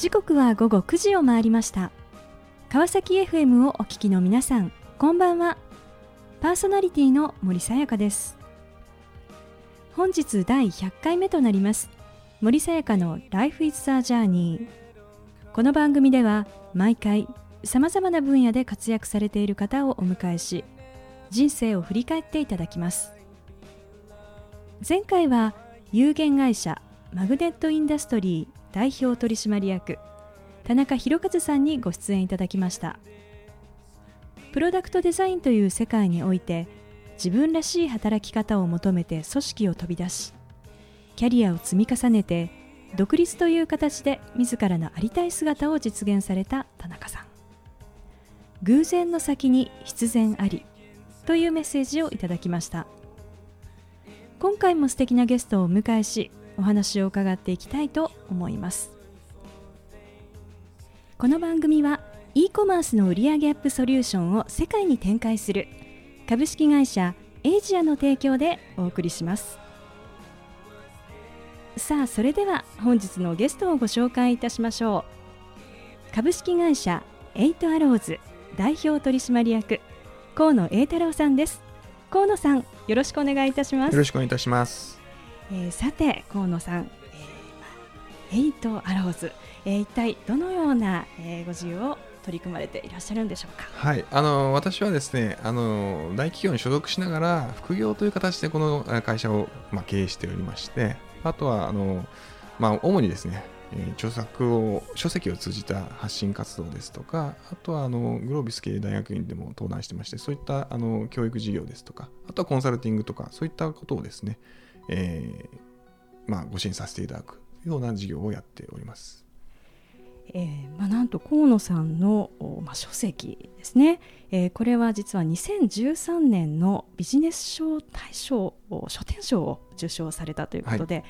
時刻は午後9時を回りました。川崎 FM をお聞きの皆さんこんばんは。パーソナリティの森さやかです。本日第100回目となります森さやかの Life is a Journey この番組では毎回さまざまな分野で活躍されている方をお迎えし人生を振り返っていただきます。前回は有限会社マグネットインダストリー代表取締役田中宏和さんにご出演いただきました。プロダクトデザインという世界において自分らしい働き方を求めて組織を飛び出しキャリアを積み重ねて独立という形で自らのありたい姿を実現された田中さん。偶然の先に必然ありというメッセージをいただきました。今回も素敵なゲストをお迎えしお話を伺っていきたいと思います。この番組は e コマースの売上アップソリューションを世界に展開する株式会社エイジアの提供でお送りします。さあそれでは本日のゲストをご紹介いたしましょう。株式会社エイトアローズ代表取締役河野英太郎さんです。河野さんよろしくお願いいたします。よろしくお願いいたします。えー、さて河野さん、えー、エイトアローズ、えー、一体どのような、えー、ご事業を取り組まれていらっしゃるんでしょうか？はい、あの私はですね、あの大企業に所属しながら副業という形でこの会社をまあ経営しておりまして、あとはあのまあ主にですね、著作を書籍を通じた発信活動ですとか、あとはあのグロービス系大学院でも登壇してまして、そういったあの教育事業ですとか、あとはコンサルティングとかそういったことをですね。えーまあ、ご支援させていただくような事業をやっております。えーまあ、なんと河野さんの、まあ、書籍ですね、えー、これは実は2013年のビジネス書大賞書店賞を受賞されたということで、はい、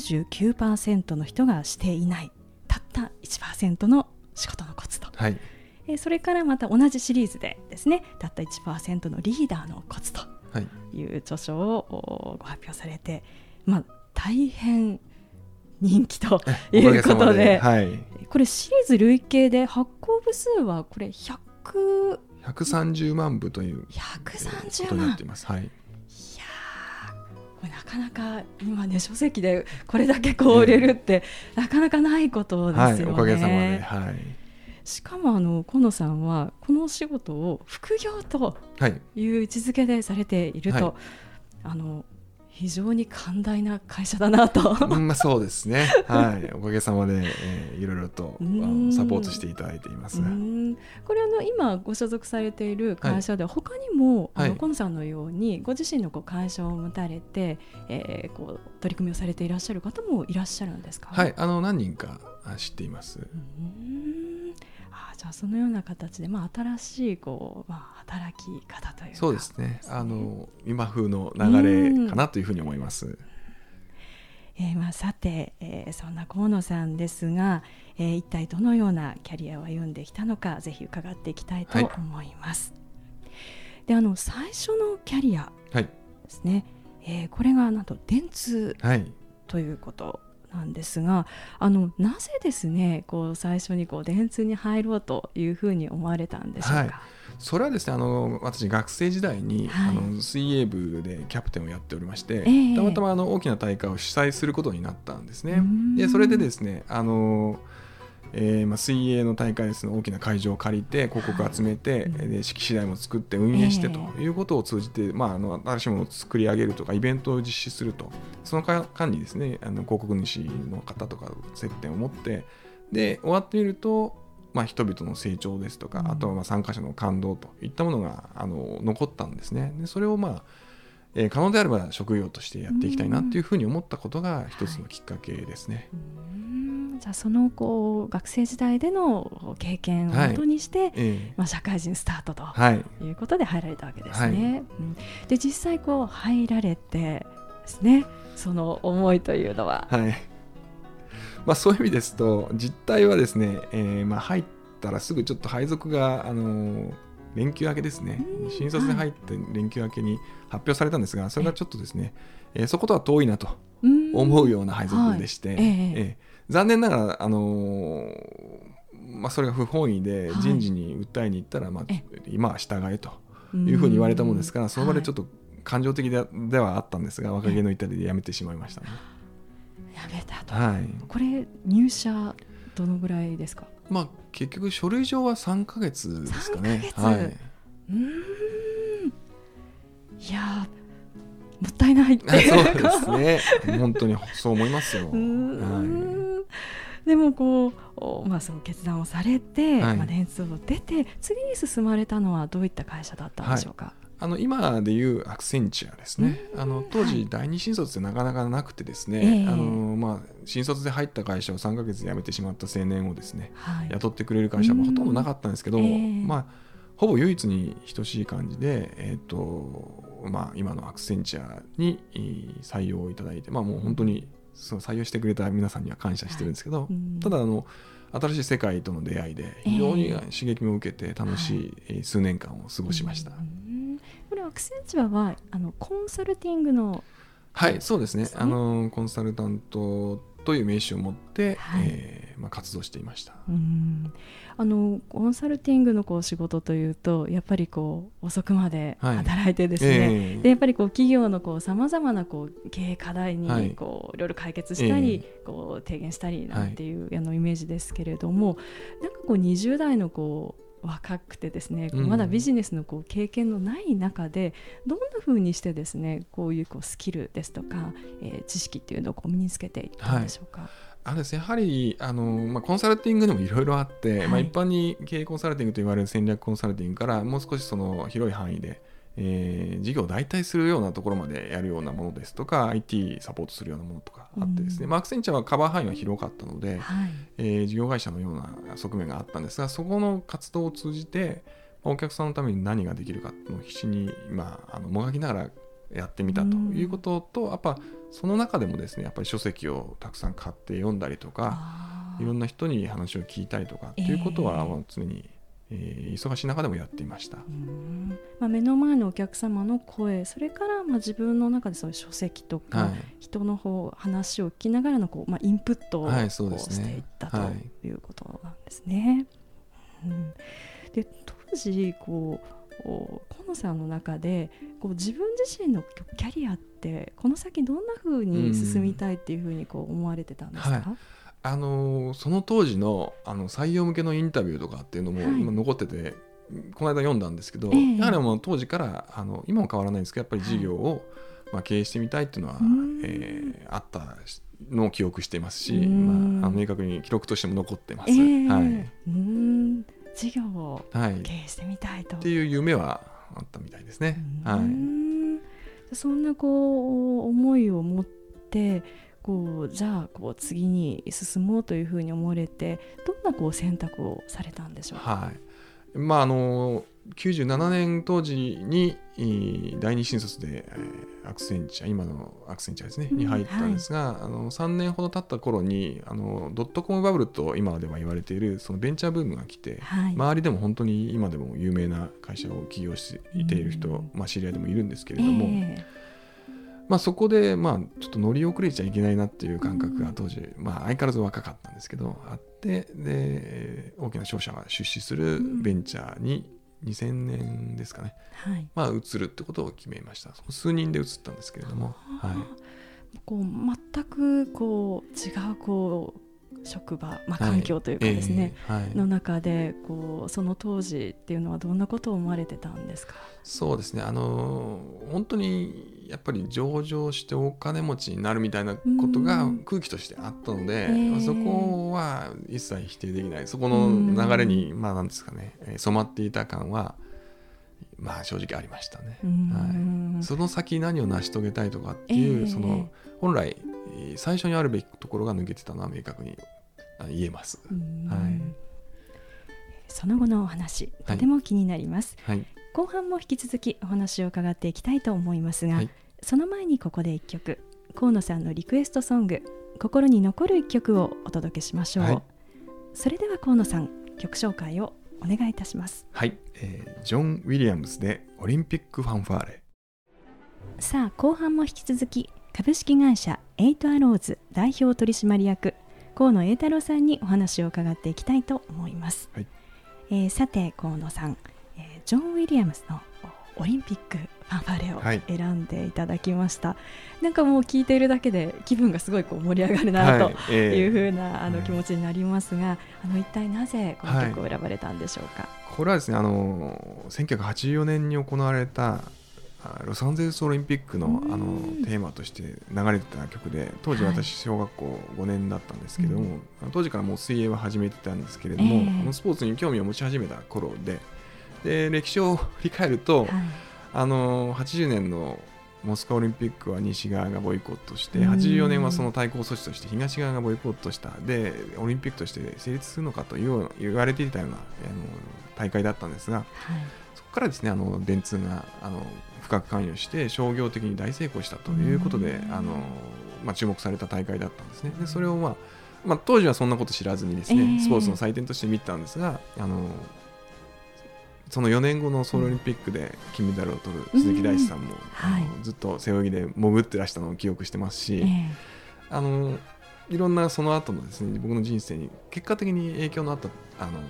99%の人がしていないたった1%の仕事のコツと、はい、えー、それからまた同じシリーズでですねたった1%のリーダーのコツという著書をご発表されて、まあ、大変人気と いうことではい、これシリーズ累計で発行部数はこれ100 130万部という130万。っています。はい、いやなかなか今ね書籍でこれだけこう売れるって、なかなかないことですよね。はい、おかげさまで、はい、しかもあの河野さんはこのお仕事を副業とい。う位置づけでされていると、はい、あの非常に寛大な会社だなと。まあ、そうですね、はい、おかげさまで、えー、いろいろとサポートしていただいています。これあの今ご所属されている会社では、他にも、はい、あの河野さんのようにご自身のこう会社を持たれて、えー、こう取り組みをされていらっしゃる方もいらっしゃるんですか？はい。あの何人か知っています。じゃあそのような形で、まあ、新しいこう、まあ、働き方というか。そうですね。あの今風の流れかなというふうに思います。えーまあ、さて、えー、そんな河野さんですが、えー、一体どのようなキャリアを歩んできたのかぜひ伺っていきたいと思います。はい、であの最初のキャリアですね、はい、えー、これがなんと電通ということなんですがあのなぜですねこう最初にこう電通に入ろうというふうに思われたんでしょうか、はい、それはですねあの私学生時代に、はい、あの水泳部でキャプテンをやっておりまして、えー、たまたまあの大きな大会を主催することになったんですね。でそれでですねあのえーまあ、水泳の大会ですの大きな会場を借りて広告を集めて、はい、で式次第も作って運営してということを通じて、えー、まあ、あの新しいものを作り上げるとかイベントを実施するとその間にですねあの広告主の方とか接点を持ってで終わってみると、まあ、人々の成長ですとか、うん、あとはまあ参加者の感動といったものがあの残ったんですね。でそれをまあえー、可能であれば職業としてやっていきたいなっていうふうに思ったことが一つのきっかけですね。はいじゃあそのこう学生時代での経験をもとにして、はい、まあ、社会人スタートとい。うことで入られたわけですね。はい、うん、で実際こう入られてですねその思いというのは。はい。まあ、そういう意味ですと実態はですね、えー、まあ入ったらすぐちょっと配属が、あのー、連休明けですね。新卒で入って連休明けに発表されたんですがそれがちょっとですね、えー、そことは遠いなと思うような配属でして、えー、えー残念ながら、あのまあ、それが不本意で人事に訴えに行ったら、まあ、今は従えというふうに言われたものですからその場でちょっと感情的でではあったんですが若気の至りでやめてしまいましたね。やめたと、はい、これ入社どのぐらいですか？まあ結局書類上は3か月ですかね。はい、うん。いやもったいないって そうですね。本当にそう思いますよ。はい、でもこう、まあ、その決断をされて、はい、まあ、電通を出て次に進まれたのはどういった会社だったんでしょうか、はい。あの今でいうアクセンチュアですね、あの当時、第二新卒ってなかなかなくてですね、はい、あのまあ、新卒で入った会社を3か月で辞めてしまった青年をですね、はい、雇ってくれる会社もほとんどなかったんですけど、まあ、ほぼ唯一に等しい感じで、えーとまあ、今のアクセンチャーに採用いただいて、まあ、もう本当にその採用してくれた皆さんには感謝してるんですけど、はい、ただあの新しい世界との出会いで非常に刺激も受けて楽しい数年間を過ごしました。これアクセンチャーはあのコンサルティングのはいそうですね。あのコンサルタントという名刺を持って、はい、えー、まあ、活動していました。うん。あのコンサルティングのこう仕事というとやっぱりこう遅くまで働いてですね、はいえ。ー、でやっぱりこう企業のさまざまなこう経営課題にこういろいろ解決したり、えー、こう提言したりなんていう、あのイメージですけれどもなんかこう20代のこう若くてですね、まだビジネスのこう経験のない中でどんなふうにしてですねこういうこうスキルですとか、えー、知識っていうのをこう身につけていったんでしょうか？はい。あですやはりあの、まあ、コンサルティングでもいろいろあって、はい、まあ、一般に経営コンサルティングと言われる戦略コンサルティングからもう少しその広い範囲で、えー、事業を代替するようなところまでやるようなものですとか IT サポートするようなものとかあってですね、うん、まあ、アクセンチャーはカバー範囲は広かったので、はい、えー、事業会社のような側面があったんですがそこの活動を通じてお客さんのために何ができるかの必死に、まあ、あのもがきながらやってみたということと、うん、やっぱその中でもですねやっぱり書籍をたくさん買って読んだりとかいろんな人に話を聞いたりとかっていうことは常にえー、忙しい中でもやっていました、まあ、目の前のお客様の声それからまあ自分の中でそういう書籍とか、はい、人の方話を聞きながらのこう、まあ、インプットを、はいね、していったとい。うことなんですね。うん、で当時こう河野さんの中でこう自分自身のキャリアってこの先どんなふうに進みたいっていうふうにこう思われてたんですか、はいあのその当時のあの採用向けのインタビューとかっていうのも今残ってて、はい、この間読んだんですけど、えー、やはりもう当時からあの今も変わらないんですけどやっぱり事業を、はい、まあ、経営してみたいっていうのは、えー、あったのを記憶していますし、まあ、あの明確に記録としても残ってます。えー、はい、うん。事業を経営してみたいと、っていう夢はあったみたいですね。はい、そんなこう思いを持ってこうじゃあこう次に進もうというふうに思われてどんなこう選択をされたんでしょう？か、はい。まあ、あの97年当時に第二新卒で、アクセンチャー今のアクセンチャーですね、に入ったんですが、はい、あの3年ほど経った頃にあのドットコムバブルと今では言われているそのベンチャーブームが来て、はい、周りでも本当に今でも有名な会社を起業していている人、まあ、知り合いでもいるんですけれども。えーまあ、そこで、まあ、ちょっと乗り遅れちゃいけないなっていう感覚が当時、まあ、相変わらず若かったんですけどあってで大きな商社が出資するベンチャーに2000年ですかね、はい、まあ、移るってことを決めました。数人で移ったんですけれども、はい、こう全くこう違うこう職場、まあ、環境というかですね、はいえーはい、の中でこうその当時っていうのはどんなことを思われてたんですか？そうですね。あの本当にやっぱり上場してお金持ちになるみたいなことが空気としてあったので、えー、そこは一切否定できない。そこの流れにまあなんですかね染まっていた感はまあ正直ありましたね、はい、その先何を成し遂げたいとかっていう、えー、その本来最初にあるべきところが抜けてたのは明確に言えます。はい、その後のお話とても気になります、はい、後半も引き続きお話を伺っていきたいと思いますが、はい、その前にここで一曲河野さんのリクエストソング心に残る一曲をお届けしましょう、はい、それでは河野さん曲紹介をお願いいたします。はい、えー、ジョン・ウィリアムズでオリンピックファンファーレ。さあ後半も引き続き株式会社エイトアローズ代表取締役河野英太郎さんにお話を伺っていきたいと思います、はい、えー、さて河野さん、えー、ジョン・ウィリアムスのオリンピックファンファーレを選んでいただきました、はい、なんかもう聞いているだけで気分がすごいこう盛り上がるなとい。うふうな、あの気持ちになりますが、あの一体なぜこの曲を選ばれたんでしょうか、はい、これはですねあの1984年に行われたロサンゼルスオリンピックのあのテーマとして流れてた曲で当時私小学校5年だったんですけども、はい、当時からもう水泳は始めてたんですけれども、えー、スポーツに興味を持ち始めた頃でで歴史を振り返ると、はい、あの80年のモスクワオリンピックは西側がボイコットして84年はその対抗措置として東側がボイコットした。でオリンピックとして成立するのかという言われていたようなあの大会だったんですが、はい、そこからですねあの電通があの深く関与して商業的に大成功したということで、あのまあ、注目された大会だったんですね。でそれを、まあまあ、当時はそんなこと知らずにですね、えー、スポーツの祭典として見たんですがあのその4年後のソウルオリンピックで金メダルを取る鈴木大地さんも、はい、ずっと背泳ぎで潜ってらしたのを記憶してますし、えー、あのいろんなその後のですね僕の人生に結果的に影響のあったあの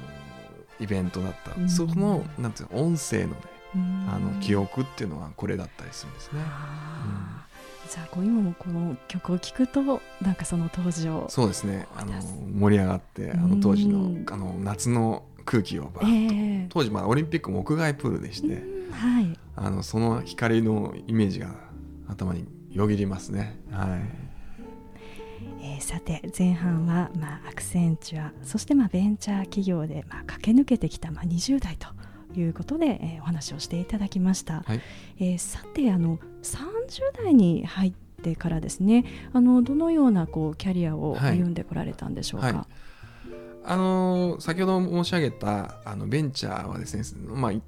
イベントだった、そのなんていう音声のねあの記憶っていうのはこれだったりするんですね。じゃあこう今もこの曲を聴くとなんかその当時をそうですね。あの盛り上がってあの当時のあの夏の空気をバーッと、えー、当時まあオリンピックも屋外プールでして、はい、あのその光のイメージが頭によぎりますね。はい。えー、さて前半は、まあ、アクセンチュアそしてまあベンチャー企業で、まあ、駆け抜けてきた、まあ、20代ということで、えー、お話をしていただきました、はい、えー、さてあの30代に入ってからですねあのどのようなこうキャリアを歩んでこられたんでしょうか、はいはいあの先ほど申し上げたあのベンチャーはですね、まあ、移っ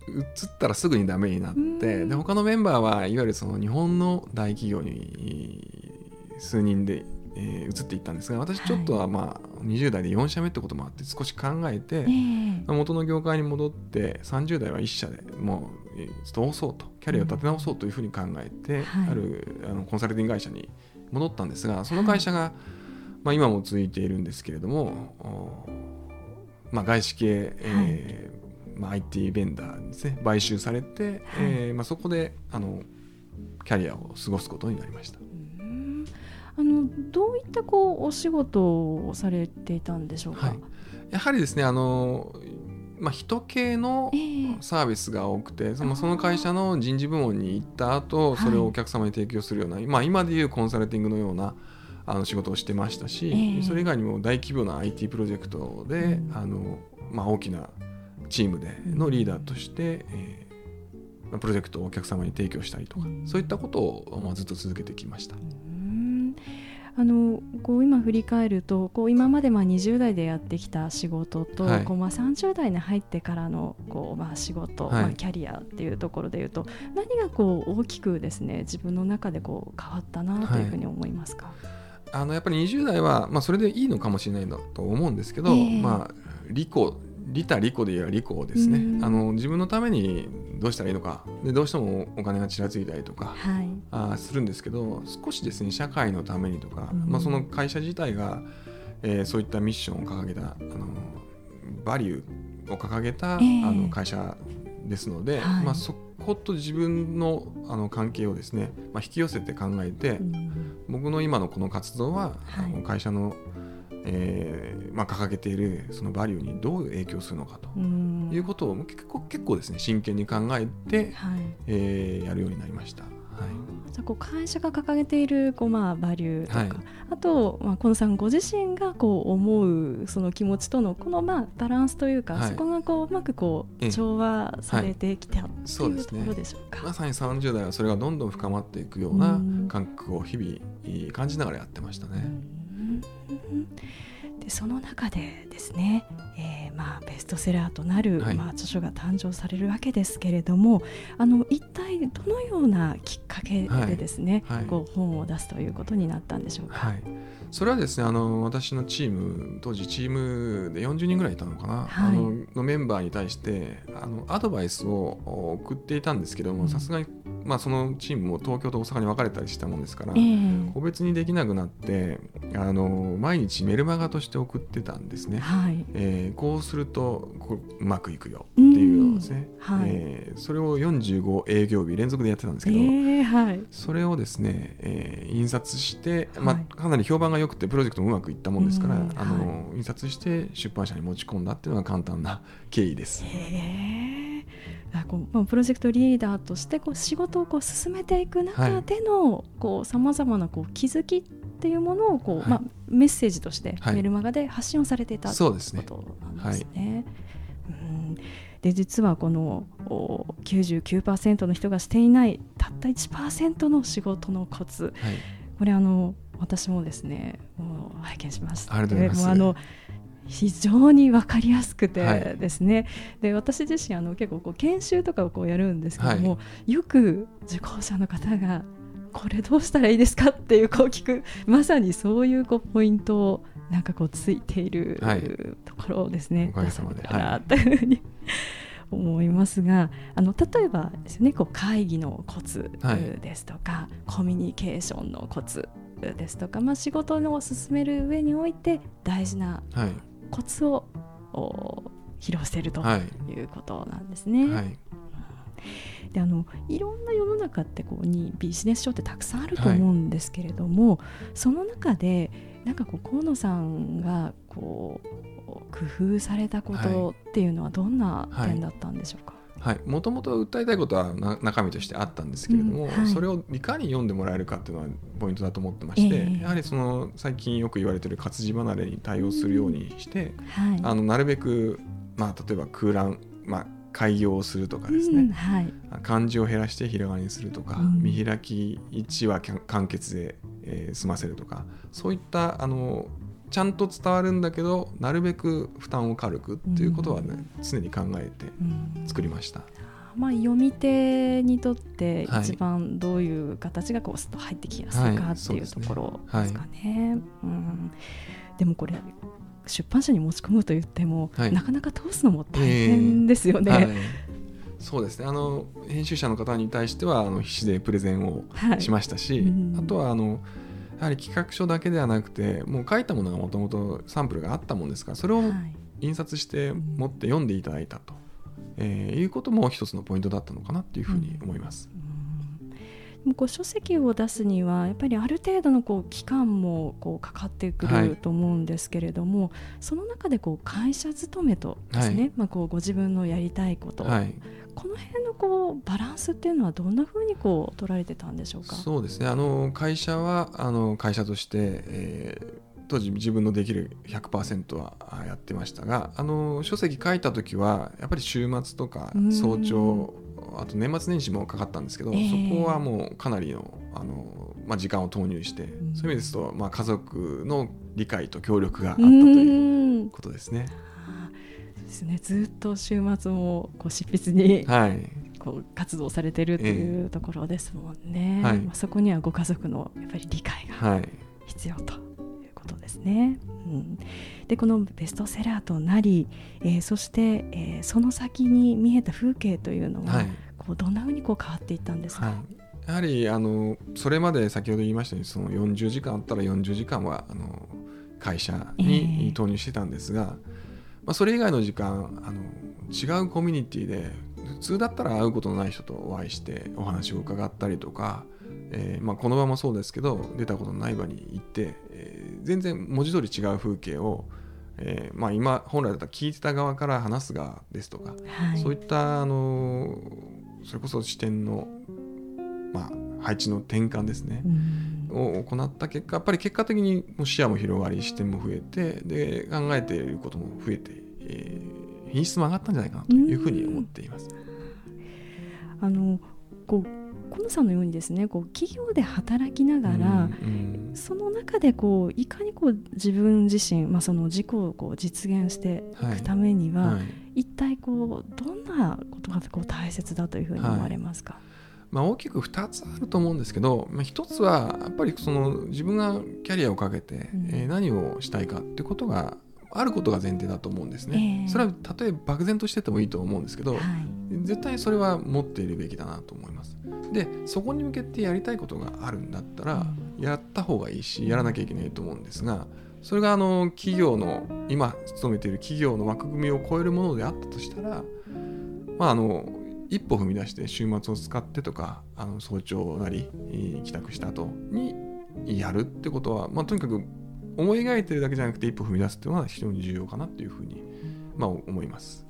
たらすぐにダメになってで他のメンバーはいわゆるその日本の大企業に数人でえー、移っていったんですが私ちょっとはまあ20代で4社目ってこともあって少し考えて、元の業界に戻って30代は1社でもう通そうとキャリアを立て直そうというふうに考えて、あるあのコンサルティング会社に戻ったんですがその会社が、まあ、今も続いているんですけれども、まあ、外資系、えーまあ、IT ベンダーですね買収されて、はい、えー、まあ、そこであのキャリアを過ごすことになりました。あのどういったこうお仕事をされていたんでしょうか、はい、やはりですねあのまあ、人系のサービスが多くて、えー、そのその会社の人事部門に行った後それをお客様に提供するような、はい、まあ、今でいうコンサルティングのようなあの仕事をしてましたし、えー、それ以外にも大規模な IT プロジェクトで、うん、あのまあ、大きなチームでのリーダーとして、えー、プロジェクトをお客様に提供したりとか、うん、そういったことを、まあ、ずっと続けてきました。うん。あのこう今振り返るとこう今までまあ20代でやってきた仕事と、はい、こうまあ30代に入ってからのこうまあ仕事、はい、まあ、キャリアっていうところでいうと何がこう大きくですね自分の中でこう変わったなというふうに思いますか、はい、あのやっぱり20代は、まあ、それでいいのかもしれないなと思うんですけど、えー、まあ、利己利他利己で言えば利己ですね、あの自分のためにどうしたらいいのか。でどうしてもお金がちらついたりとか、はい、あするんですけど少しですね社会のためにとか、まあ、その会社自体が、えー、そういったミッションを掲げたあのバリューを掲げた、えー、あの会社ですので、はい、まあ、そこと自分のあの関係をですね、まあ、引き寄せて考えて、僕の今のこの活動は、はい、あの会社のえーまあ、掲げているそのバリューにどう影響するのかということを結構結構ですね真剣に考えて、はい、えー、やるようになりました。はい、じゃこう会社が掲げているこう、まあ、バリューとか、はい、あと、まあ、近野さんご自身がこう思うその気持ちとのこの、まあ、バランスというか、はい、そこがこううまくこう調和されてきた、はい、というところでしょうか、ね、まさに30代はそれがどんどん深まっていくような感覚を日々感じながらやってましたね。でその中でですね、えー、まあベストセラーとなる、はい、まあ、著書が誕生されるわけですけれどもあの一体どのようなきっかけでですね、はい。はい、こう本を出すということになったんでしょうか？それはですねあの私のチーム当時チームで40人ぐらいいたのかな、あののメンバーに対してあのアドバイスを送っていたんですけどもさすがにまあ、そのチームも東京と大阪に分かれたりしたもんですから、えー、個別にできなくなってあの毎日メルマガとして送ってたんですね、はい。えー、こうするとこううまくいくよっていうのですね、はい。えー、それを45営業日連続でやってたんですけど、えーはい、それをですね、えー、印刷して、まあ、かなり評判が良くてプロジェクトもうまくいったもんですから、あの印刷して出版社に持ち込んだっていうのが簡単な経緯です。へこうプロジェクトリーダーとしてこう仕事をこう進めていく中でのさまざまなこう気づきっていうものをこう、はい、まあ、メッセージとしてメルマガで発信をされていた、はい、ということなんですね。うん。で実はこの99%の人がしていないたった1%の仕事のコツ、はい、これあの私もですねもう拝見しました。ありがとうございます。非常に分かりやすくてですね、はい、で私自身あの結構こう研修とかをこうやるんですけども、はい、よく受講者の方がこれどうしたらいいですかっていうこう聞く。まさにそういうこうポイントをなんかこうついている、はい、ところですね。おかげさまで。な というふうに思いますがあの例えばですねこう会議のコツですとか、はい、コミュニケーションのコツですとか、まあ、仕事を進める上において大事なコツを、はい、披露しているとい。うことなんですね。はい、であのいろんな世の中ってこうにビジネス書ってたくさんあると思うんですけれども、はい、その中でなんかこう河野さんがこう工夫されたことっていうのはどんな点だったんでしょうか、はいもともと訴えたいことは中身としてあったんですけれども、うんはい、それをいかに読んでもらえるかっていうのはポイントだと思ってまして、えー、やはりその最近よく言われている活字離れに対応するようにして、うんはい、あのなるべく、まあ、例えば空欄、まあ、開業をするとかですね、うんはい、漢字を減らしてひらがなにするとか、見開き1は簡潔で、えー、済ませるとかそういったあのちゃんと伝わるんだけどなるべく負担を軽くっていうことはね、うん、常に考えて作りました。まあ、読み手にとって一番どういう形がこうスッと入ってきやすいかっていうところですかね。うん、でもこれ出版社に持ち込むと言っても、はい、なかなか通すのも大変ですよね。えーはい。そうですね。あの編集者の方に対してはあの必死でプレゼンをしましたし、はいうん、あとはあのやはり企画書だけではなくてもう書いたものがもともとサンプルがあったもんですからそれを印刷して持って読んでいただいたと、えー、いうことも一つのポイントだったのかなっていうふうに思います。でもこう書籍を出すにはやっぱりある程度のこう期間もこうかかってくると思うんですけれども、はい、その中でこう会社勤めとですね、はい、まあ、こうご自分のやりたいこと、はい、この辺のこうバランスっていうのはどんなふうにこう取られてたんでしょうか？そうですね。あの会社はあの会社として、えー当時自分のできる100%はやってましたがあの書籍書いた時はやっぱり週末とか早朝あと年末年始もかかったんですけど、えー、そこはもうかなりのあの、まあ、時間を投入して、うん、そういう意味ですと、まあ、家族の理解と協力があったということですね。ですね。ずっと週末もこう執筆に、はい、こう活動されてるというところですもんね、えーはい、まあ、そこにはご家族のやっぱり理解が必要ということですね。うん、でこのベストセラーとなり、えー、そして、えー、その先に見えた風景というのは、はい、こうどんなふうにこう変わっていったんですか、やはりあのそれまで先ほど言いましたようにその40時間あったら40時間はあの会社に投入してたんですが、えーまあ、それ以外の時間あの違うコミュニティで普通だったら会うことのない人とお会いしてお話を伺ったりとか、えー、まあ、この場もそうですけど出たことのない場に行って、えー、全然文字通り違う風景を、えー、まあ、今本来だったら聞いてた側から話す側ですとか、はい、そういったあのそれこそ視点の、まあ、配置の転換ですね、を行った結果やっぱり結果的に視野も広がり視点も増えてで考えていることも増えて、えー、品質も上がったんじゃないかなというふうに思っています。あのこう河野さんのようにですねこう企業で働きながら、うんうん、その中でこういかにこう自分自身、まあ、その自己をこう実現していくためには、はい。はい、一体こうどんなことがこう大切だというふうに思われますか、はいまあ、大きく2つあると思うんですけど、まあ、1つはやっぱりその自分がキャリアをかけて、えー、何をしたいかってことがあることが前提だと思うんですね、えー、それはたとえ漠然としててもいいと思うんですけど、はい、絶対それは持っているべきだなと思います。でそこに向けてやりたいことがあるんだったら、うん、やった方がいいしやらなきゃいけないと思うんですがそれがあの企業の今勤めている企業の枠組みを超えるものであったとしたらまああの一歩踏み出して週末を使ってとかあの早朝なり帰宅した後にやるってことは、まあ、とにかく思い描いてるだけじゃなくて一歩踏み出すっていうのは非常に重要かなっていうふうに、まあ、思います。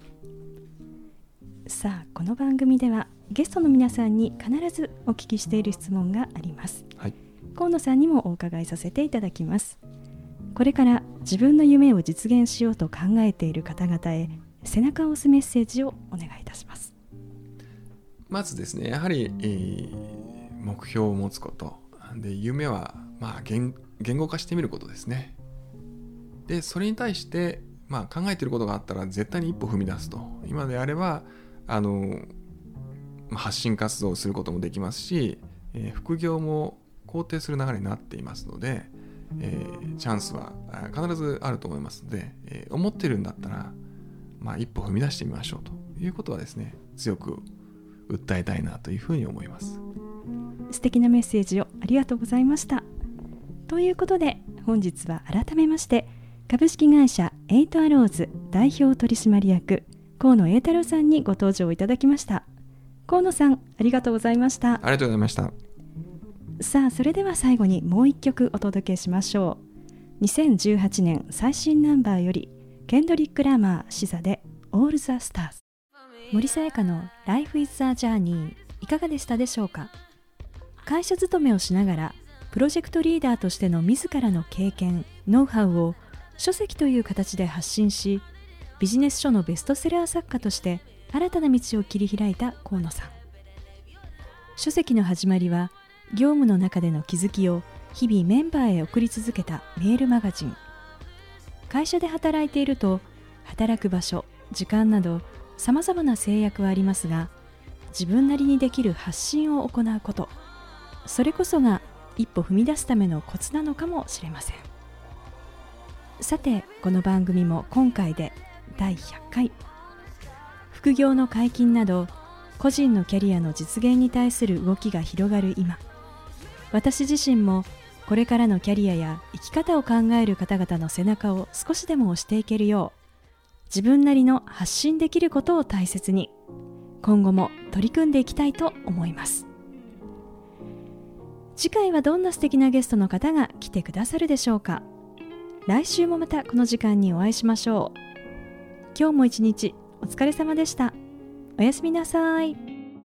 さあこの番組ではゲストの皆さんに必ずお聞きしている質問があります、はい、河野さんにもお伺いさせていただきます。これから自分の夢を実現しようと考えている方々へ背中を押すメッセージをお願いいたしますまずですねやはり、えー、目標を持つこと。で夢は、まあ、言言語化してみることですね。でそれに対して、まあ、考えてることがあったら絶対に一歩踏み出すと。今であればあの発信活動をすることもできますし、えー、副業も肯定する流れになっていますので、えー、チャンスは必ずあると思いますので、えー、思ってるんだったら、まあ、一歩踏み出してみましょうということはですね強く訴えたいなというふうに思います。素敵なメッセージをありがとうございました。ということで本日は改めまして株式会社エイトアローズ代表取締役河野英太郎さんにご登場いただきました。河野さんありがとうございました。ありがとうございました。さあそれでは最後にもう一曲お届けしましょう。2018年最新ナンバーよりケンドリック・ラマー、SZA で All the Stars 森さやかの Life is a Journey いかがでしたでしょうか？会社勤めをしながらプロジェクトリーダーとしての自らの経験ノウハウを書籍という形で発信しビジネス書のベストセラー作家として新たな道を切り開いた河野さん。書籍の始まりは業務の中での気づきを日々メンバーへ送り続けたメールマガジン。会社で働いていると働く場所時間などさまざまな制約はありますが自分なりにできる発信を行うこと。それこそが一歩踏み出すためのコツなのかもしれません。さてこの番組も今回で第100回。副業の解禁など個人のキャリアの実現に対する動きが広がる今私自身もこれからのキャリアや生き方を考える方々の背中を少しでも押していけるよう自分なりの発信できることを大切に。今後も取り組んでいきたいと思います。次回はどんな素敵なゲストの方が来てくださるでしょうか。来週もまたこの時間にお会いしましょう。今日も一日お疲れ様でした。おやすみなさい。